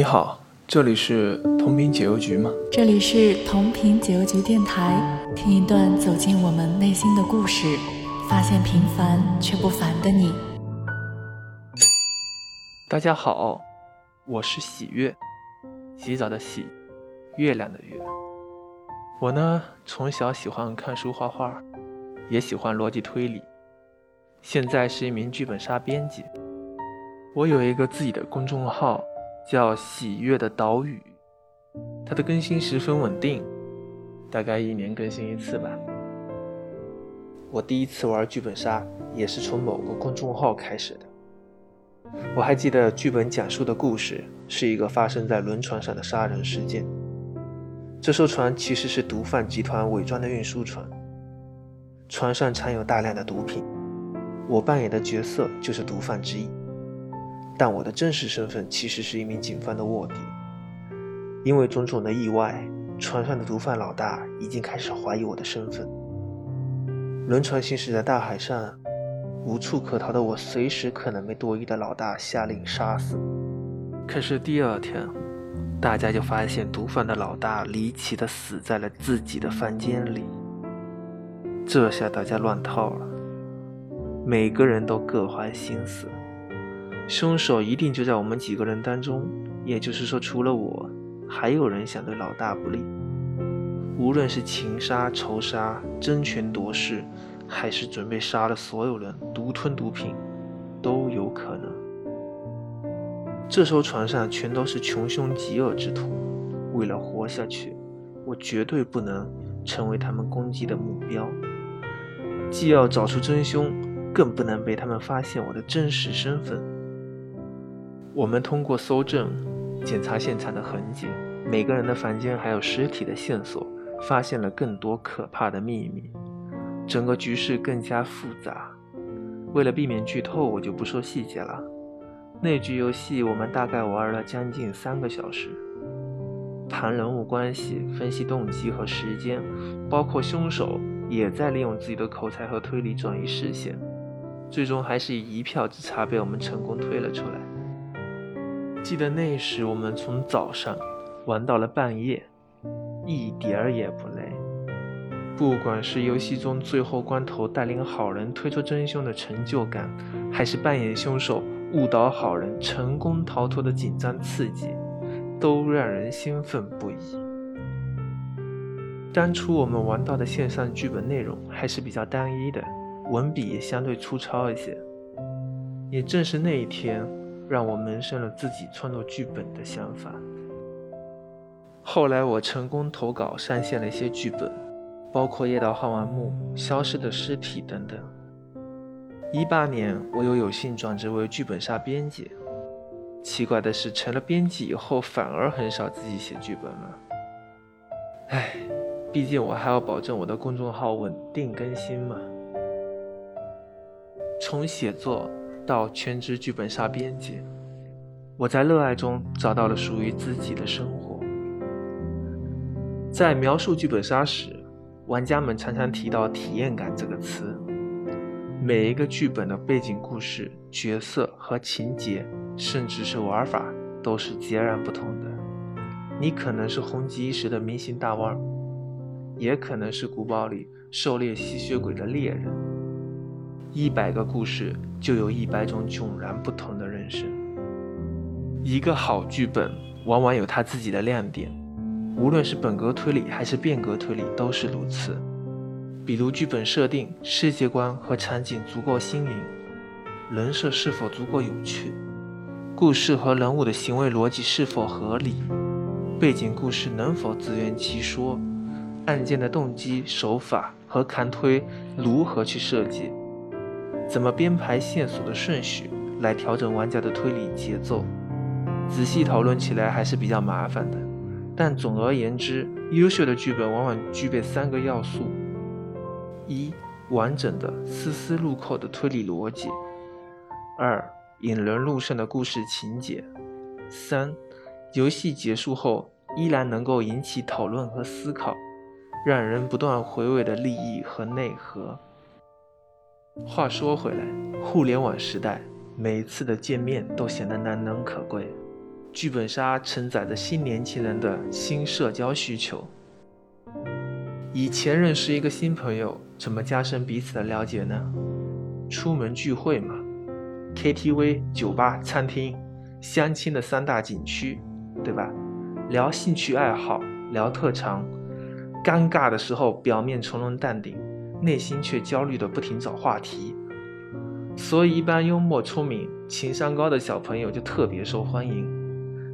你好，这里是同频解忧局吗？这里是同频解忧局电台，听一段走进我们内心的故事，发现平凡却不凡的你。大家好，我是喜悦，洗澡的洗，月亮的月。我呢，从小喜欢看书画画，也喜欢逻辑推理，现在是一名剧本杀编辑。我有一个自己的公众号，叫“喜悦的岛屿”，它的更新十分稳定，大概一年更新一次吧。我第一次玩剧本杀也是从某个公众号开始的。我还记得剧本讲述的故事是一个发生在轮船上的杀人事件。这艘船其实是毒贩集团伪装的运输船，船上藏有大量的毒品。我扮演的角色就是毒贩之一。但我的真实身份其实是一名警方的卧底。因为种种的意外，船上的毒贩老大已经开始怀疑我的身份。轮船行驶在大海上，无处可逃的我，随时可能被多疑的老大下令杀死。可是第二天，大家就发现毒贩的老大离奇的死在了自己的房间里。这下大家乱套了，每个人都各怀心思。凶手一定就在我们几个人当中，也就是说，除了我，还有人想对老大不利。无论是情杀、仇杀、争权夺势，还是准备杀了所有人、独吞毒品，都有可能。这艘船上全都是穷凶极恶之徒，为了活下去，我绝对不能成为他们攻击的目标。既要找出真凶，更不能被他们发现我的真实身份。我们通过搜证、检查现场的痕迹、每个人的房间还有尸体的线索，发现了更多可怕的秘密，整个局势更加复杂。为了避免剧透，我就不说细节了。那局游戏我们大概玩了将近三个小时，谈人物关系、分析动机和时间，包括凶手也在利用自己的口才和推理转移视线，最终还是以一票之差被我们成功推了出来。记得那时，我们从早上玩到了半夜，一点儿也不累。不管是游戏中最后关头带领好人推出真凶的成就感，还是扮演凶手误导好人成功逃脱的紧张刺激，都让人兴奋不已。当初我们玩到的线上剧本内容还是比较单一的，文笔也相对粗糙一些。也正是那一天。让我萌生了自己创作剧本的想法。后来我成功投稿上线了一些剧本，包括《夜到号码木》《消失的尸体》等等。一八年，我又有幸转职为剧本杀编辑。奇怪的是，成了编辑以后，反而很少自己写剧本了。唉，毕竟我还要保证我的公众号稳定更新嘛。从写作。到全职剧本杀编辑，我在热爱中找到了属于自己的生活。在描述剧本杀时，玩家们常常提到“体验感”这个词。每一个剧本的背景故事、角色和情节，甚至是玩法，都是截然不同的。你可能是红极一时的明星大腕，也可能是古堡里狩猎吸血鬼的猎人。一百个故事，就有一百种迥然不同的人生。一个好剧本，往往有它自己的亮点，无论是本格推理还是变革推理，都是如此。比如剧本设定、世界观和场景足够新颖，人设是否足够有趣，故事和人物的行为逻辑是否合理，背景故事能否自圆其说，案件的动机、手法和勘推如何去设计。怎么编排线索的顺序来调整玩家的推理节奏？仔细讨论起来还是比较麻烦的。但总而言之，优秀的剧本往往具备三个要素：一、完整的、丝丝入扣的推理逻辑；二、引人入胜的故事情节；三、游戏结束后依然能够引起讨论和思考，让人不断回味的利益和内核。话说回来，互联网时代，每一次的见面都显得难能可贵。剧本杀承载着新年轻人的新社交需求。以前认识一个新朋友，怎么加深彼此的了解呢？出门聚会嘛，KTV、酒吧、餐厅，相亲的三大景区，对吧？聊兴趣爱好，聊特长。尴尬的时候，表面从容淡定，内心却焦虑的不停找话题。所以，一般幽默、聪明、情商高的小朋友就特别受欢迎。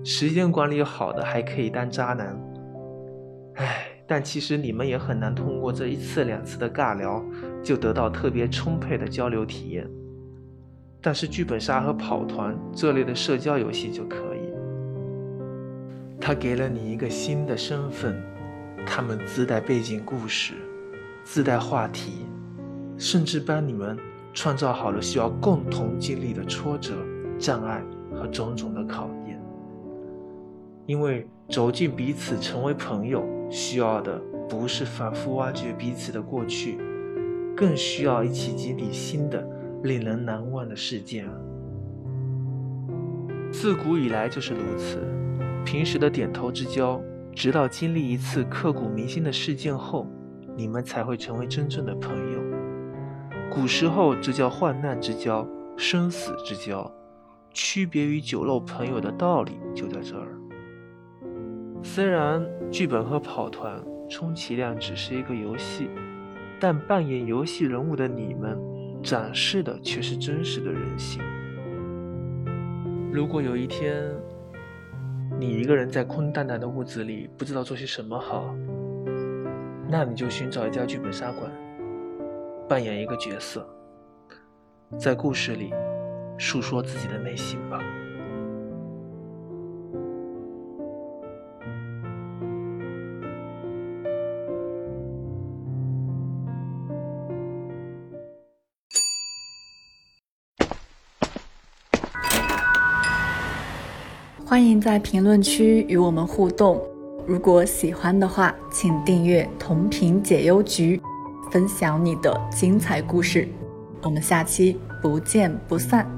时间管理好的还可以当渣男。唉，但其实你们也很难通过这一次两次的尬聊，就得到特别充沛的交流体验。但是剧本杀和跑团这类的社交游戏就可以，他给了你一个新的身份，他们自带背景故事，自带话题，甚至帮你们。创造好了需要共同经历的挫折、障碍和种种的考验，因为走进彼此成为朋友，需要的不是反复挖掘彼此的过去，更需要一起经历新的、令人难忘的事件。自古以来就是如此，平时的点头之交，直到经历一次刻骨铭心的事件后，你们才会成为真正的朋友。古时候，这叫患难之交、生死之交，区别于酒肉朋友的道理就在这儿。虽然剧本和跑团充其量只是一个游戏，但扮演游戏人物的你们，展示的却是真实的人性。如果有一天，你一个人在空荡荡的屋子里，不知道做些什么好，那你就寻找一家剧本杀馆。扮演一个角色，在故事里诉说自己的内心吧。欢迎在评论区与我们互动。如果喜欢的话，请订阅同频解忧局。分享你的精彩故事，我们下期不见不散。